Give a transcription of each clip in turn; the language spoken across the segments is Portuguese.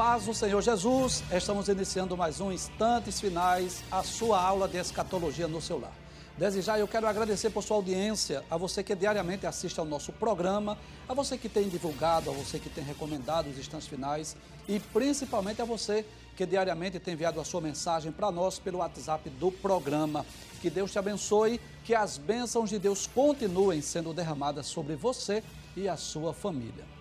paz do Senhor Jesus, estamos iniciando mais um Instantes Finais, a sua aula de escatologia no seu lar. Desde já eu quero agradecer por sua audiência, a você que diariamente assiste ao nosso programa, a você que tem divulgado, a você que tem recomendado os instantes finais e principalmente a você que diariamente tem enviado a sua mensagem para nós pelo WhatsApp do programa. Que Deus te abençoe, que as bênçãos de Deus continuem sendo derramadas sobre você e a sua família.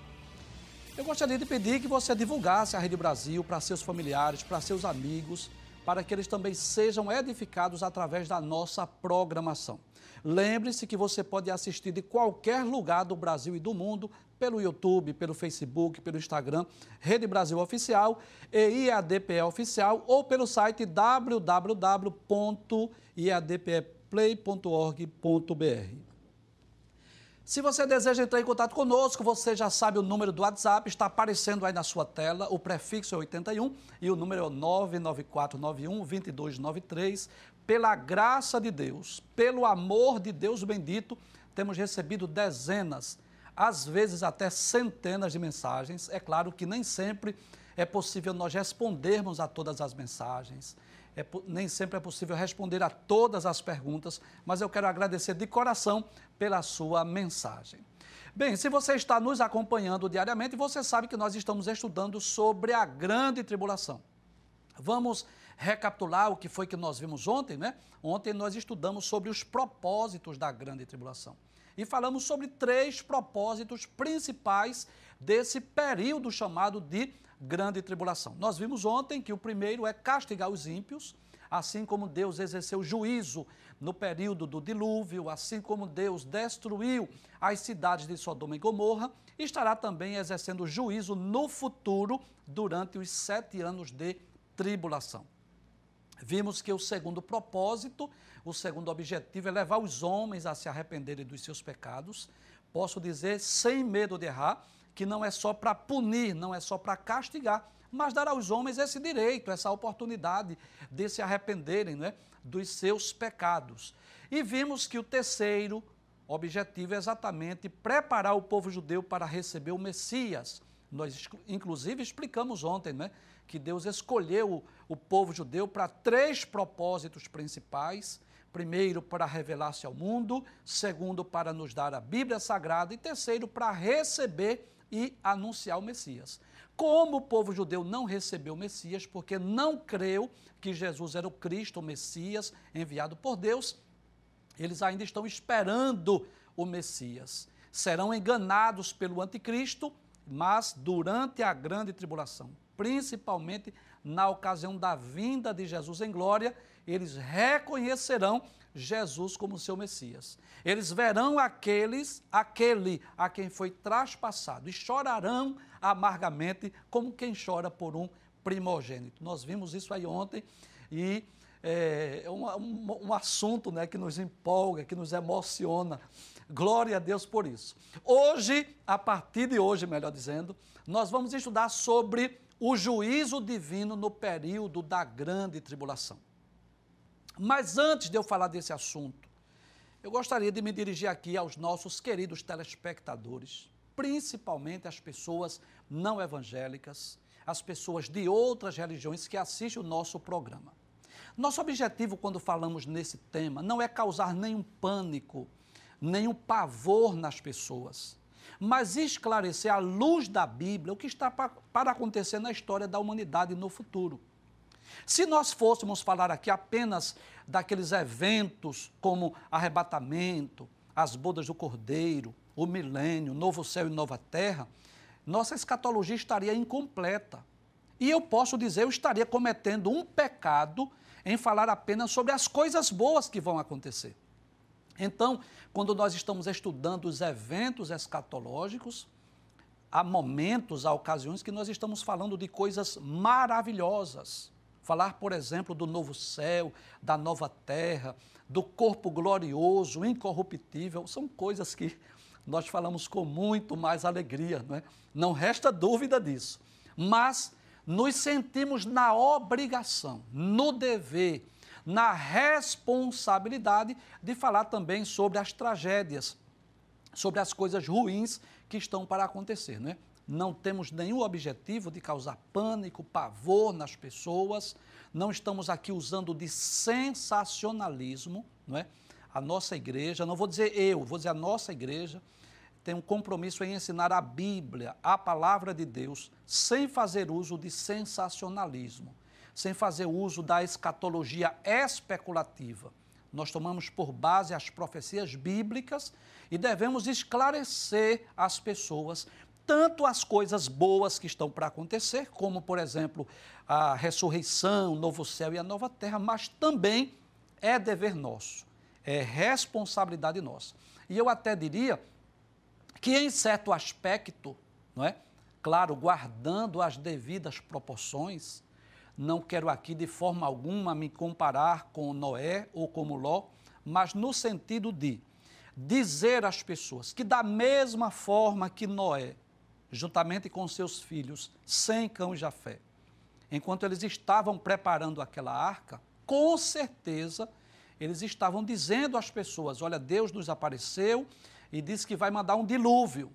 Eu gostaria de pedir que você divulgasse a Rede Brasil para seus familiares, para seus amigos, para que eles também sejam edificados através da nossa programação. Lembre-se que você pode assistir de qualquer lugar do Brasil e do mundo pelo YouTube, pelo Facebook, pelo Instagram, Rede Brasil Oficial e IADPE Oficial ou pelo site www.iadpeplay.org.br. Se você deseja entrar em contato conosco, você já sabe o número do WhatsApp, está aparecendo aí na sua tela, o prefixo é 81 e o número é 99491 2293. Pela graça de Deus, pelo amor de Deus bendito, temos recebido dezenas, às vezes até centenas de mensagens. É claro que nem sempre é possível nós respondermos a todas as mensagens é, nem sempre é possível responder a todas as perguntas, mas eu quero agradecer de coração pela sua mensagem. Bem, se você está nos acompanhando diariamente, você sabe que nós estamos estudando sobre a grande tribulação. Vamos recapitular o que foi que nós vimos ontem, né? Ontem nós estudamos sobre os propósitos da grande tribulação. E falamos sobre três propósitos principais desse período chamado de grande tribulação. Nós vimos ontem que o primeiro é castigar os ímpios, assim como Deus exerceu juízo no período do dilúvio, assim como Deus destruiu as cidades de Sodoma e Gomorra, estará também exercendo juízo no futuro durante os sete anos de tribulação. Vimos que o segundo propósito, o segundo objetivo é levar os homens a se arrependerem dos seus pecados. Posso dizer, sem medo de errar, que não é só para punir, não é só para castigar, mas dar aos homens esse direito, essa oportunidade de se arrependerem né, dos seus pecados. E vimos que o terceiro objetivo é exatamente preparar o povo judeu para receber o Messias. Nós, inclusive, explicamos ontem né, que Deus escolheu o, povo judeu para três propósitos principais. Primeiro, para revelar-se ao mundo, segundo, para nos dar a Bíblia Sagrada, e terceiro, para receber e anunciar o Messias. Como o povo judeu não recebeu o Messias, porque não creu que Jesus era o Cristo, o Messias, enviado por Deus, eles ainda estão esperando o Messias. Serão enganados pelo anticristo, mas durante a grande tribulação, principalmente na ocasião da vinda de Jesus em glória, eles reconhecerão Jesus como seu Messias. Eles verão aqueles, aquele a quem foi traspassado e chorarão amargamente como quem chora por um primogênito. Nós vimos isso aí ontem e é, é um, um, um assunto né, que nos empolga, que nos emociona. Glória a Deus por isso. Hoje, a partir de hoje, melhor dizendo, nós vamos estudar sobre o juízo divino no período da grande tribulação. Mas antes de eu falar desse assunto, eu gostaria de me dirigir aqui aos nossos queridos telespectadores, principalmente as pessoas não evangélicas, as pessoas de outras religiões que assistem o nosso programa. Nosso objetivo quando falamos nesse tema não é causar nenhum pânico, nenhum pavor nas pessoas, mas esclarecer à luz da Bíblia o que está para acontecer na história da humanidade no futuro. Se nós fôssemos falar aqui apenas daqueles eventos como arrebatamento, as bodas do Cordeiro, o milênio, novo céu e nova terra, nossa escatologia estaria incompleta. E eu posso dizer, eu estaria cometendo um pecado em falar apenas sobre as coisas boas que vão acontecer. Então, quando nós estamos estudando os eventos escatológicos, há momentos, há ocasiões que nós estamos falando de coisas maravilhosas. Falar, por exemplo, do novo céu, da nova terra, do corpo glorioso, incorruptível, são coisas que nós falamos com muito mais alegria, não é? Não resta dúvida disso. Mas nos sentimos na obrigação, no dever, na responsabilidade de falar também sobre as tragédias, sobre as coisas ruins que estão para acontecer, não é? não temos nenhum objetivo de causar pânico, pavor nas pessoas, não estamos aqui usando de sensacionalismo, não é? A nossa igreja, não vou dizer eu, vou dizer a nossa igreja, tem um compromisso em ensinar a Bíblia, a palavra de Deus, sem fazer uso de sensacionalismo, sem fazer uso da escatologia especulativa. Nós tomamos por base as profecias bíblicas e devemos esclarecer às pessoas tanto as coisas boas que estão para acontecer, como, por exemplo, a ressurreição, o novo céu e a nova terra, mas também é dever nosso, é responsabilidade nossa. E eu até diria que, em certo aspecto, não é? Claro, guardando as devidas proporções, não quero aqui de forma alguma me comparar com Noé ou como Ló, mas no sentido de dizer às pessoas que, da mesma forma que Noé juntamente com seus filhos, sem cão e Jafé. Enquanto eles estavam preparando aquela arca, com certeza eles estavam dizendo às pessoas: Olha, Deus nos apareceu e disse que vai mandar um dilúvio.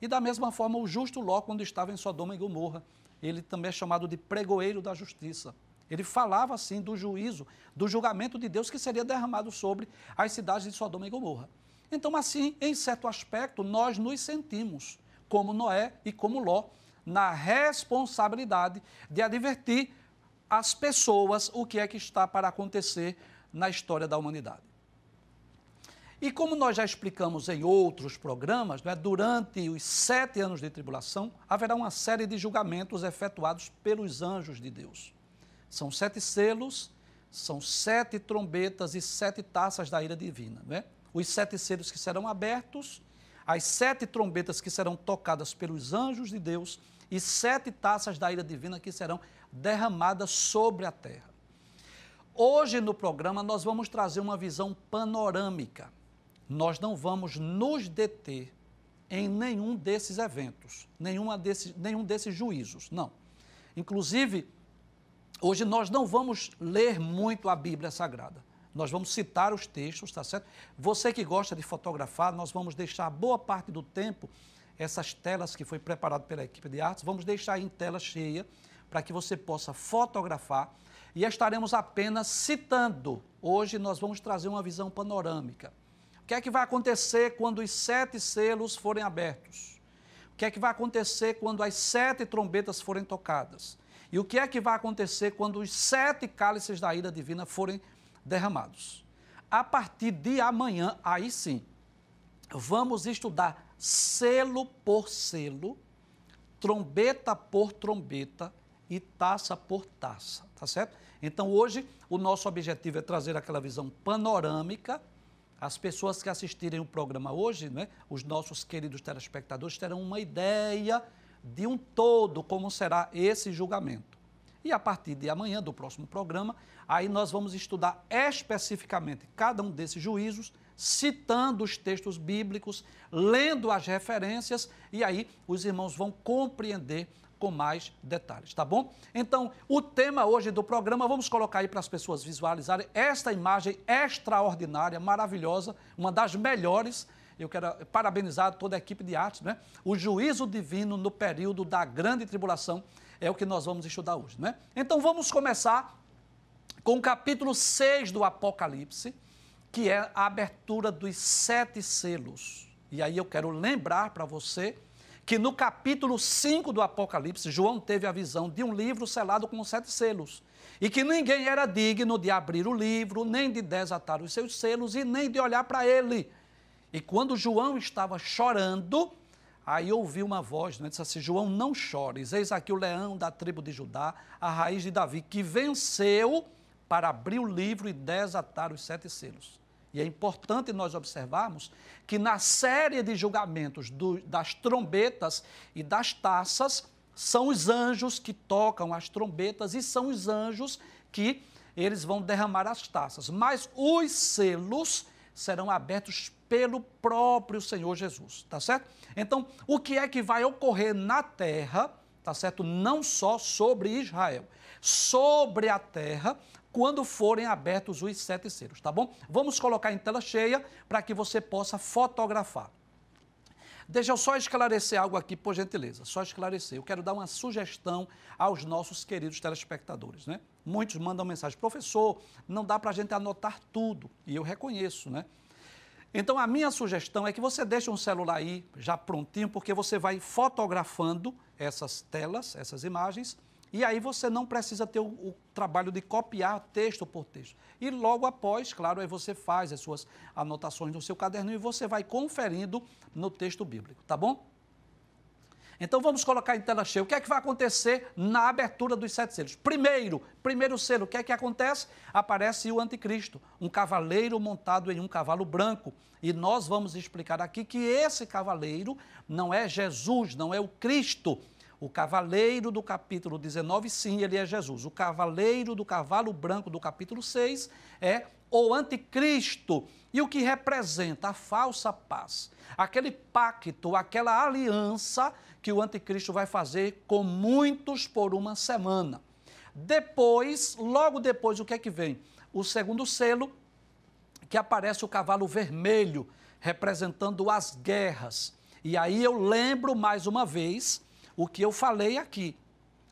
E da mesma forma, o justo Ló, quando estava em Sodoma e Gomorra, ele também é chamado de pregoeiro da justiça. Ele falava assim do juízo, do julgamento de Deus que seria derramado sobre as cidades de Sodoma e Gomorra. Então, assim, em certo aspecto, nós nos sentimos como Noé e como Ló, na responsabilidade de advertir as pessoas o que é que está para acontecer na história da humanidade. E como nós já explicamos em outros programas, né, durante os sete anos de tribulação, haverá uma série de julgamentos efetuados pelos anjos de Deus. São sete selos, são sete trombetas e sete taças da ira divina. Né? Os sete selos que serão abertos as sete trombetas que serão tocadas pelos anjos de Deus e sete taças da ira divina que serão derramadas sobre a terra. Hoje no programa nós vamos trazer uma visão panorâmica. Nós não vamos nos deter em nenhum desses eventos, nenhuma desses, nenhum desses juízos, não. Inclusive, hoje nós não vamos ler muito a Bíblia Sagrada. Nós vamos citar os textos, tá certo? Você que gosta de fotografar, nós vamos deixar boa parte do tempo essas telas que foi preparado pela equipe de artes, vamos deixar em tela cheia para que você possa fotografar e estaremos apenas citando. Hoje nós vamos trazer uma visão panorâmica. Que é que vai acontecer quando os sete selos forem abertos? O que é que vai acontecer quando as sete trombetas forem tocadas? E o que é que vai acontecer quando os sete cálices da ira divina forem derramados. A partir de amanhã, aí sim, vamos estudar selo por selo, trombeta por trombeta e taça por taça, tá certo? Então hoje o nosso objetivo é trazer aquela visão panorâmica. As pessoas que assistirem o programa hoje, né, os nossos queridos telespectadores, terão uma ideia de um todo como será esse julgamento. E a partir de amanhã, do próximo programa, aí nós vamos estudar especificamente cada um desses juízos, citando os textos bíblicos, lendo as referências, e aí os irmãos vão compreender com mais detalhes, tá bom? Então, o tema hoje do programa, vamos colocar aí para as pessoas visualizarem esta imagem extraordinária, maravilhosa, uma das melhores. Eu quero parabenizar toda a equipe de arte, né? O juízo divino no período da grande tribulação é o que nós vamos estudar hoje, né? Então vamos começar com o capítulo 6 do Apocalipse, que é a abertura dos sete selos. E aí eu quero lembrar para você que no capítulo 5 do Apocalipse, João teve a visão de um livro selado com sete selos. E que ninguém era digno de abrir o livro, nem de desatar os seus selos e nem de olhar para ele. E quando João estava chorando, Aí ouvi uma voz, né, disse assim: João, não chores, eis aqui o leão da tribo de Judá, a raiz de Davi, que venceu para abrir o livro e desatar os sete selos. E é importante nós observarmos que na série de julgamentos do, das trombetas e das taças, são os anjos que tocam as trombetas e são os anjos que eles vão derramar as taças. Mas os selos serão abertos pelo próprio Senhor Jesus, tá certo? Então, o que é que vai ocorrer na terra, tá certo? Não só sobre Israel, sobre a terra, quando forem abertos os sete selos, tá bom? Vamos colocar em tela cheia para que você possa fotografar. Deixa eu só esclarecer algo aqui, por gentileza, só esclarecer. Eu quero dar uma sugestão aos nossos queridos telespectadores, né? Muitos mandam mensagem, professor, não dá para a gente anotar tudo, e eu reconheço, né? Então, a minha sugestão é que você deixe um celular aí já prontinho, porque você vai fotografando essas telas, essas imagens, e aí você não precisa ter o, o, trabalho de copiar texto por texto. E logo após, claro, aí você faz as suas anotações no seu caderno e você vai conferindo no texto bíblico, tá bom? Então vamos colocar em tela cheia. O que é que vai acontecer na abertura dos sete selos? Primeiro, primeiro selo, o que é que acontece? Aparece o anticristo, um cavaleiro montado em um cavalo branco. E nós vamos explicar aqui que esse cavaleiro não é Jesus, não é o Cristo, o cavaleiro do capítulo 19, sim, ele é Jesus. O cavaleiro do cavalo branco do capítulo 6 é o anticristo. E o que representa a falsa paz. Aquele pacto, aquela aliança que o anticristo vai fazer com muitos por uma semana. Depois, logo depois, o que é que vem? O segundo selo, que aparece o cavalo vermelho, representando as guerras. E aí eu lembro mais uma vez o que eu falei aqui.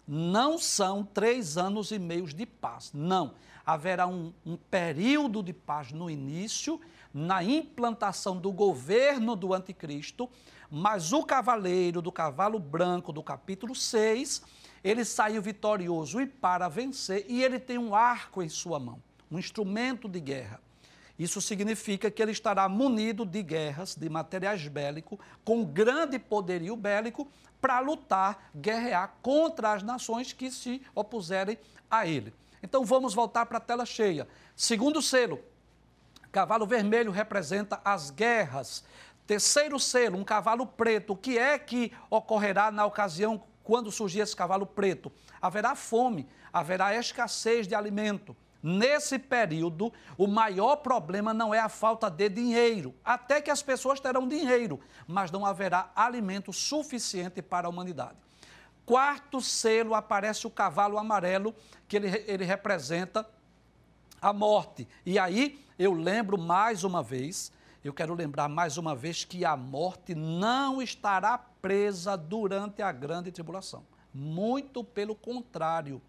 Não são três anos e meio de paz. Não. Haverá um, um período de paz no início, na implantação do governo do anticristo, mas o cavaleiro do cavalo branco do capítulo 6, ele saiu vitorioso e para vencer, e ele tem um arco em sua mão, um instrumento de guerra. Isso significa que ele estará munido de guerras, de materiais bélicos, com grande poderio bélico, para lutar, guerrear contra as nações que se opuserem a ele. Então vamos voltar para a tela cheia. Segundo selo, cavalo vermelho representa as guerras. Terceiro selo, um cavalo preto. O que é que ocorrerá na ocasião quando surgir esse cavalo preto? Haverá fome, haverá escassez de alimento. Nesse período, o maior problema não é a falta de dinheiro, até que as pessoas terão dinheiro, mas não haverá alimento suficiente para a humanidade. Quarto selo aparece o cavalo amarelo, que ele, ele representa a morte. E aí eu lembro mais uma vez, eu quero lembrar mais uma vez que a morte não estará presa durante a grande tribulação. Muito pelo contrário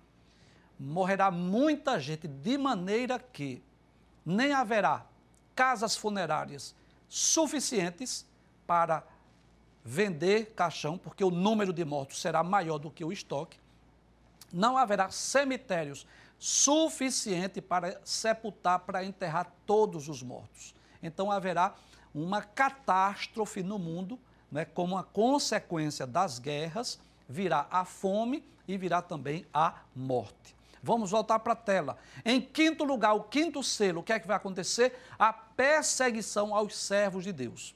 morrerá muita gente, de maneira que nem haverá casas funerárias suficientes para vender caixão, porque o número de mortos será maior do que o estoque. Não haverá cemitérios suficiente para sepultar, para enterrar todos os mortos. Então haverá uma catástrofe no mundo, né, como a consequência das guerras, virá a fome e virá também a morte. Vamos voltar para a tela. Em quinto lugar, o quinto selo, o que é que vai acontecer? A perseguição aos servos de Deus.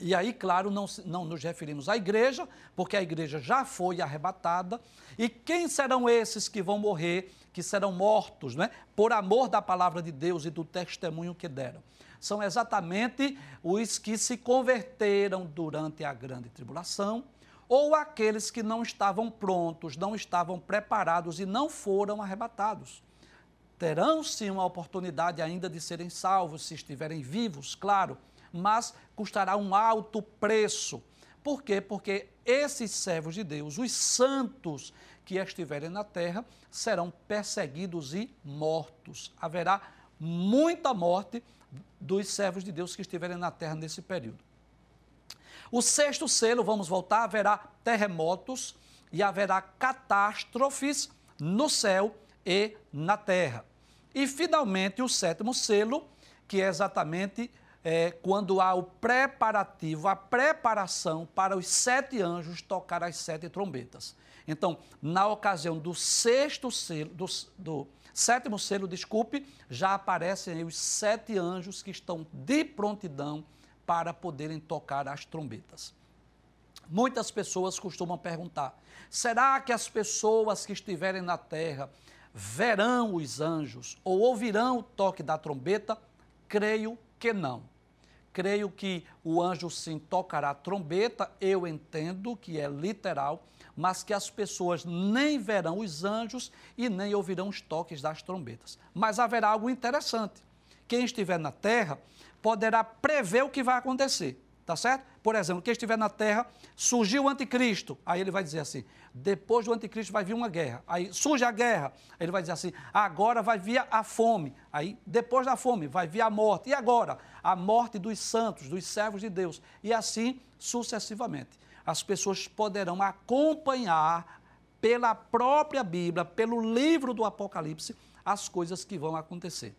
E aí, claro, não, não nos referimos à igreja, porque a igreja já foi arrebatada. E quem serão esses que vão morrer, que serão mortos, né? por amor da palavra de Deus e do testemunho que deram? São exatamente os que se converteram durante a grande tribulação ou aqueles que não estavam prontos, não estavam preparados e não foram arrebatados. Terão sim uma oportunidade ainda de serem salvos se estiverem vivos, claro, mas custará um alto preço. Por quê? Porque esses servos de Deus, os santos que estiverem na terra, serão perseguidos e mortos. Haverá muita morte dos servos de Deus que estiverem na terra nesse período. O sexto selo, vamos voltar, haverá terremotos e haverá catástrofes no céu e na terra. E, finalmente, o sétimo selo, que é exatamente é, quando há o preparativo, a preparação para os sete anjos tocar as sete trombetas. Então, na ocasião do sexto selo, do, do sétimo selo, desculpe, já aparecem os sete anjos que estão de prontidão para poderem tocar as trombetas. Muitas pessoas costumam perguntar: será que as pessoas que estiverem na terra verão os anjos ou ouvirão o toque da trombeta? Creio que não. Creio que o anjo sim tocará a trombeta, eu entendo que é literal, mas que as pessoas nem verão os anjos e nem ouvirão os toques das trombetas. Mas haverá algo interessante. Quem estiver na terra poderá prever o que vai acontecer, tá certo? por exemplo, quem estiver na terra, surgiu o anticristo. Aí ele vai dizer assim: depois do anticristo vai vir uma guerra. Aí surge a guerra. Aí ele vai dizer assim: agora vai vir a fome. Aí depois da fome vai vir a morte. E agora? A morte dos santos, dos servos de Deus. E assim sucessivamente. As pessoas poderão acompanhar pela própria Bíblia, pelo livro do Apocalipse, as coisas que vão acontecer.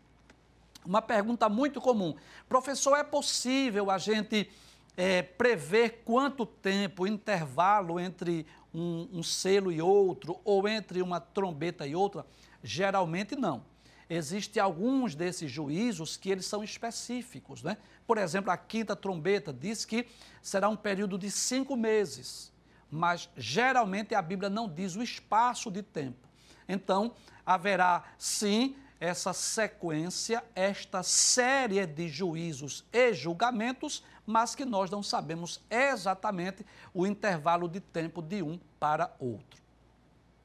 Uma pergunta muito comum: professor, é possível a gente é, prever quanto tempo, intervalo entre um, um selo e outro, ou entre uma trombeta e outra? Geralmente não. Existem alguns desses juízos que eles são específicos, né? Por exemplo, a quinta trombeta diz que será um período de cinco meses, mas geralmente a Bíblia não diz o espaço de tempo. Então, haverá sim essa sequência, esta série de juízos e julgamentos, mas que nós não sabemos exatamente o intervalo de tempo de um para outro.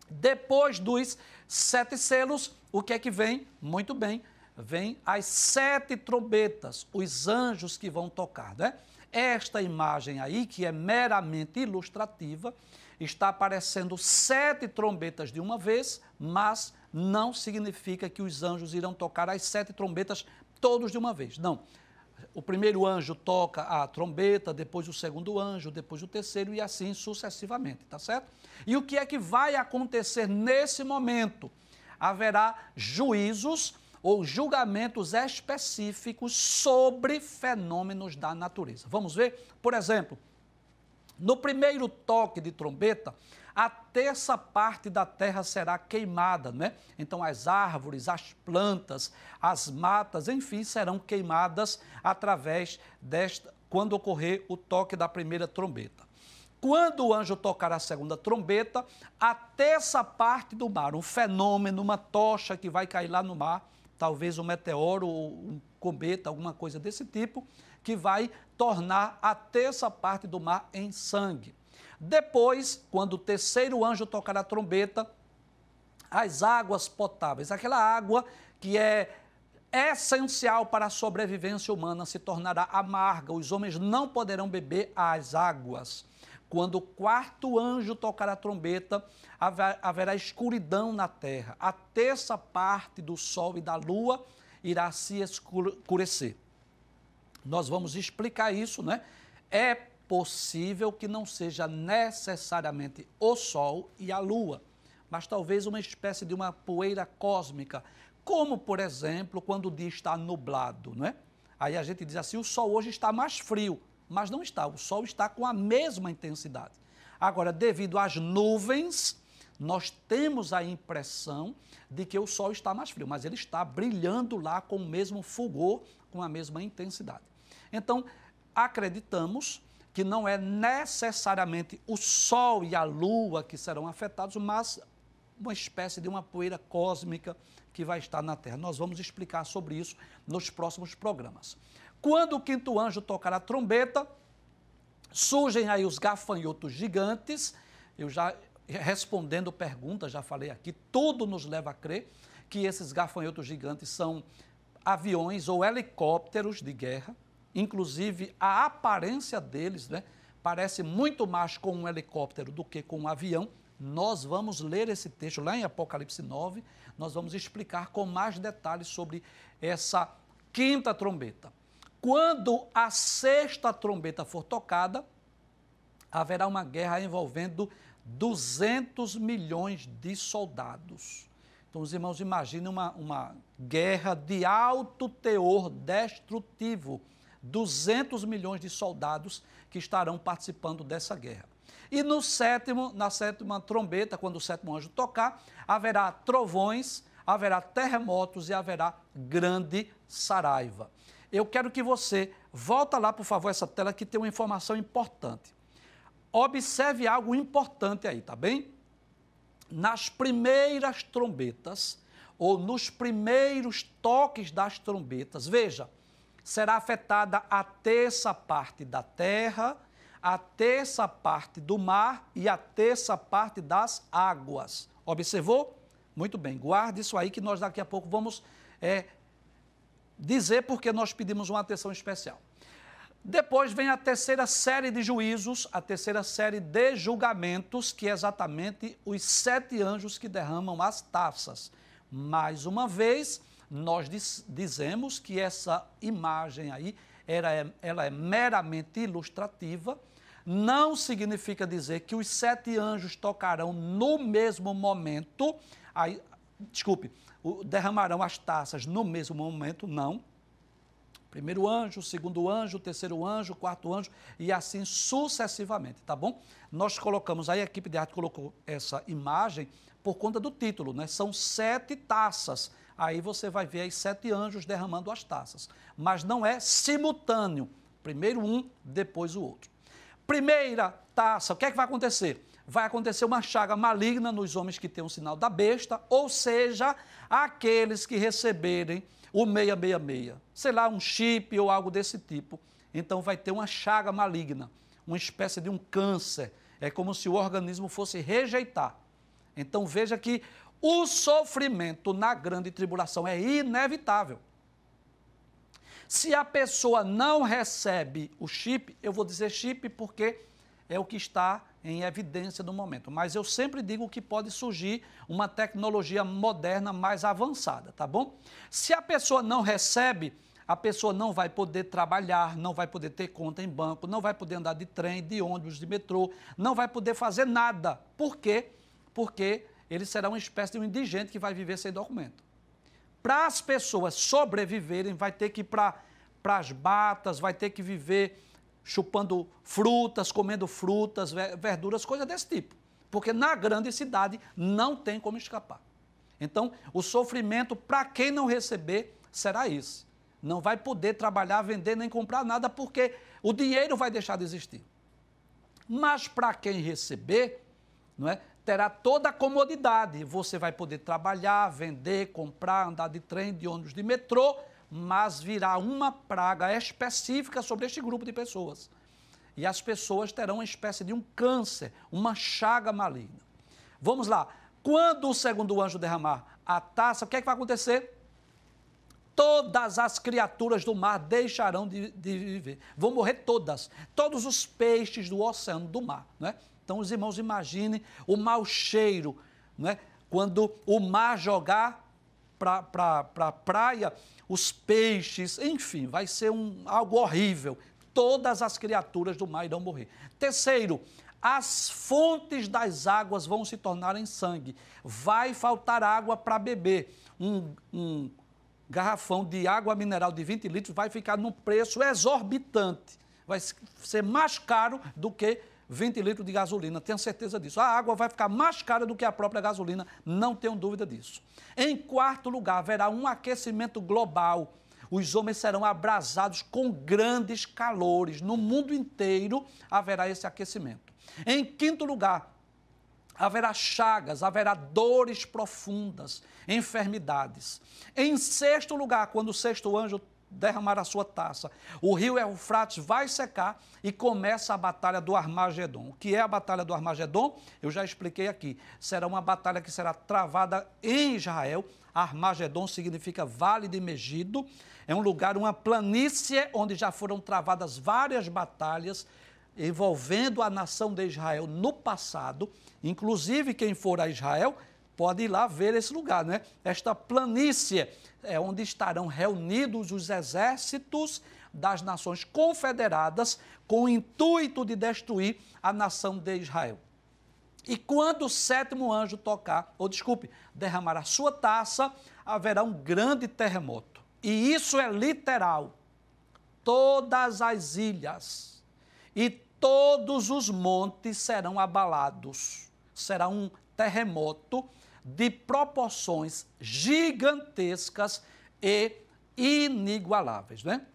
Depois dos sete selos, o que é que vem? Muito bem, vem as sete trombetas, os anjos que vão tocar, né? Esta imagem aí, que é meramente ilustrativa, está aparecendo sete trombetas de uma vez, mas não significa que os anjos irão tocar as sete trombetas todos de uma vez. Não. O primeiro anjo toca a trombeta, depois o segundo anjo, depois o terceiro e assim sucessivamente, tá certo? E o que é que vai acontecer nesse momento? Haverá juízos ou julgamentos específicos sobre fenômenos da natureza. Vamos ver? Por exemplo, no primeiro toque de trombeta, a terça parte da terra será queimada, né? Então as árvores, as plantas, as matas, enfim, serão queimadas através desta quando ocorrer o toque da primeira trombeta. Quando o anjo tocar a segunda trombeta, a terça parte do mar, um fenômeno, uma tocha que vai cair lá no mar, talvez um meteoro ou um cometa, alguma coisa desse tipo, que vai tornar a terça parte do mar em sangue. Depois, quando o terceiro anjo tocar a trombeta, as águas potáveis, aquela água que é essencial para a sobrevivência humana, se tornará amarga. Os homens não poderão beber as águas. Quando o quarto anjo tocar a trombeta, haverá escuridão na terra. A terça parte do sol e da lua irá se escurecer. Nós vamos explicar isso, né? É possível que não seja necessariamente o Sol e a Lua, mas talvez uma espécie de uma poeira cósmica, como, por exemplo, quando o dia está nublado, não é? Aí a gente diz assim: o Sol hoje está mais frio, mas não está, o Sol está com a mesma intensidade. Agora, devido às nuvens, nós temos a impressão de que o Sol está mais frio, mas ele está brilhando lá com o mesmo fulgor, com a mesma intensidade. Então, acreditamos que não é necessariamente o Sol e a Lua que serão afetados, mas uma espécie de uma poeira cósmica que vai estar na Terra. Nós vamos explicar sobre isso nos próximos programas. Quando o quinto anjo tocar a trombeta, surgem aí os gafanhotos gigantes. Eu já respondendo perguntas, já falei aqui, tudo nos leva a crer que esses gafanhotos gigantes são aviões ou helicópteros de guerra Inclusive, a aparência deles né, parece muito mais com um helicóptero do que com um avião. Nós vamos ler esse texto lá em Apocalipse 9, nós vamos explicar com mais detalhes sobre essa quinta trombeta. Quando a sexta trombeta for tocada, haverá uma guerra envolvendo 200 milhões de soldados. Então, os irmãos, imaginem uma, uma guerra de alto teor destrutivo 200 milhões de soldados que estarão participando dessa guerra. E no sétimo, na sétima trombeta, quando o sétimo anjo tocar, haverá trovões, haverá terremotos e haverá grande saraiva. Eu quero que você volta lá, por favor, essa tela que tem uma informação importante. Observe algo importante aí, tá bem? Nas primeiras trombetas ou nos primeiros toques das trombetas, veja, será afetada a terça parte da terra, a terça parte do mar e a terça parte das águas. Observou? Muito bem, guarde isso aí que nós daqui a pouco vamos é, dizer porque nós pedimos uma atenção especial. Depois vem a terceira série de juízos, a terceira série de julgamentos, que é exatamente os sete anjos que derramam as taças. Mais uma vez, nós diz, dizemos que essa imagem aí ela é, ela é meramente ilustrativa, não significa dizer que os sete anjos tocarão no mesmo momento, aí, desculpe, derramarão as taças no mesmo momento, não. Primeiro anjo, segundo anjo, terceiro anjo, quarto anjo e assim sucessivamente, tá bom? Nós colocamos aí, a equipe de arte colocou essa imagem por conta do título, né? São sete taças. Aí você vai ver aí sete anjos derramando as taças. Mas não é simultâneo. Primeiro um, depois o outro. Primeira taça, o que é que vai acontecer? Vai acontecer uma chaga maligna nos homens que têm o sinal da besta, ou seja, aqueles que receberem o 666, sei lá, um chip ou algo desse tipo. Então vai ter uma chaga maligna, uma espécie de um câncer. É como se o organismo fosse rejeitar. Então veja que o sofrimento na grande tribulação é inevitável. Se a pessoa não recebe o chip, eu vou dizer chip porque é o que está em evidência no momento. Mas eu sempre digo que pode surgir uma tecnologia moderna mais avançada, tá bom? Se a pessoa não recebe, a pessoa não vai poder trabalhar, não vai poder ter conta em banco, não vai poder andar de trem, de ônibus, de metrô, não vai poder fazer nada. Por quê? Porque ele será uma espécie de um indigente que vai viver sem documento. Para as pessoas sobreviverem, vai ter que ir para as batas, vai ter que viver chupando frutas, comendo frutas, verduras, coisas desse tipo. Porque na grande cidade não tem como escapar. Então, o sofrimento para quem não receber será esse. Não vai poder trabalhar, vender nem comprar nada porque o dinheiro vai deixar de existir. Mas para quem receber, não é? Terá toda a comodidade. Você vai poder trabalhar, vender, comprar, andar de trem, de ônibus, de metrô, mas virá uma praga específica sobre este grupo de pessoas. E as pessoas terão uma espécie de um câncer, uma chaga maligna. Vamos lá. Quando o segundo anjo derramar a taça, o que, é que vai acontecer? Todas as criaturas do mar deixarão de, de viver. Vão morrer todas. Todos os peixes do oceano, do mar. Né? Então, os irmãos, imaginem o mau cheiro, né? quando o mar jogar para pra, pra praia os peixes, enfim, vai ser um, algo horrível. Todas as criaturas do mar irão morrer. Terceiro, as fontes das águas vão se tornar em sangue. Vai faltar água para beber. Um, um garrafão de água mineral de 20 litros vai ficar num preço exorbitante. Vai ser mais caro do que 20 litros de gasolina, tenho certeza disso. A água vai ficar mais cara do que a própria gasolina, não tenho dúvida disso. Em quarto lugar, haverá um aquecimento global. Os homens serão abrasados com grandes calores. No mundo inteiro haverá esse aquecimento. Em quinto lugar, haverá chagas, haverá dores profundas, enfermidades. Em sexto lugar, quando o sexto anjo derramar a sua taça. O rio Eufrates vai secar e começa a batalha do Armagedon. O que é a batalha do Armagedon? Eu já expliquei aqui. Será uma batalha que será travada em Israel. Armagedon significa Vale de Megido. É um lugar, uma planície onde já foram travadas várias batalhas envolvendo a nação de Israel no passado. Inclusive, quem for a Israel pode ir lá ver esse lugar, né? Esta planície é onde estarão reunidos os exércitos das nações confederadas com o intuito de destruir a nação de Israel. E quando o sétimo anjo tocar, ou desculpe, derramar a sua taça, haverá um grande terremoto. E isso é literal. Todas as ilhas e todos os montes serão abalados. Será um terremoto de proporções gigantescas e inigualáveis, né?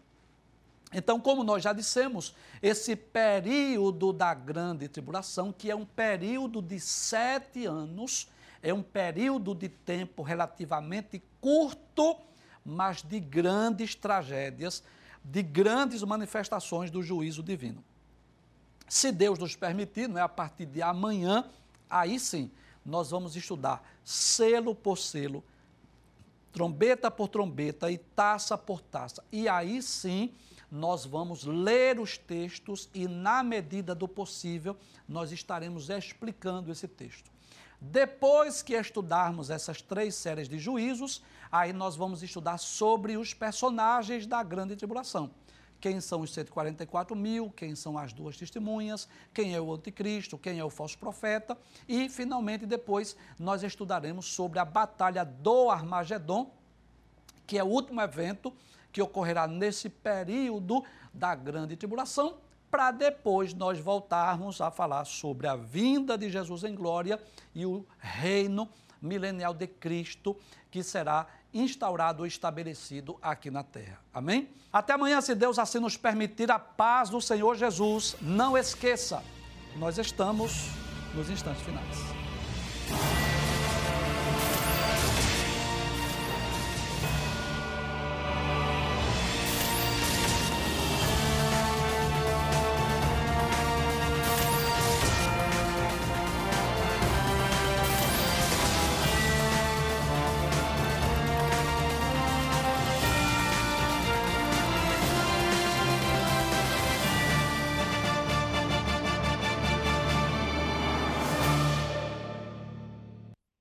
Então, como nós já dissemos, esse período da grande tribulação, que é um período de sete anos, é um período de tempo relativamente curto, mas de grandes tragédias, de grandes manifestações do juízo divino. Se Deus nos permitir, não é a partir de amanhã, aí sim, nós vamos estudar selo por selo, trombeta por trombeta e taça por taça. E aí sim nós vamos ler os textos e, na medida do possível, nós estaremos explicando esse texto. Depois que estudarmos essas três séries de juízos, aí nós vamos estudar sobre os personagens da grande tribulação. Quem são os 144 mil, quem são as duas testemunhas, quem é o anticristo, quem é o falso profeta. E, finalmente, depois nós estudaremos sobre a batalha do Armagedon, que é o último evento que ocorrerá nesse período da grande tribulação, para depois nós voltarmos a falar sobre a vinda de Jesus em glória e o reino milenial de Cristo, que será instaurado ou estabelecido aqui na terra. Amém? Até amanhã, se Deus assim nos permitir, a paz do Senhor Jesus. Não esqueça, nós estamos nos instantes finais.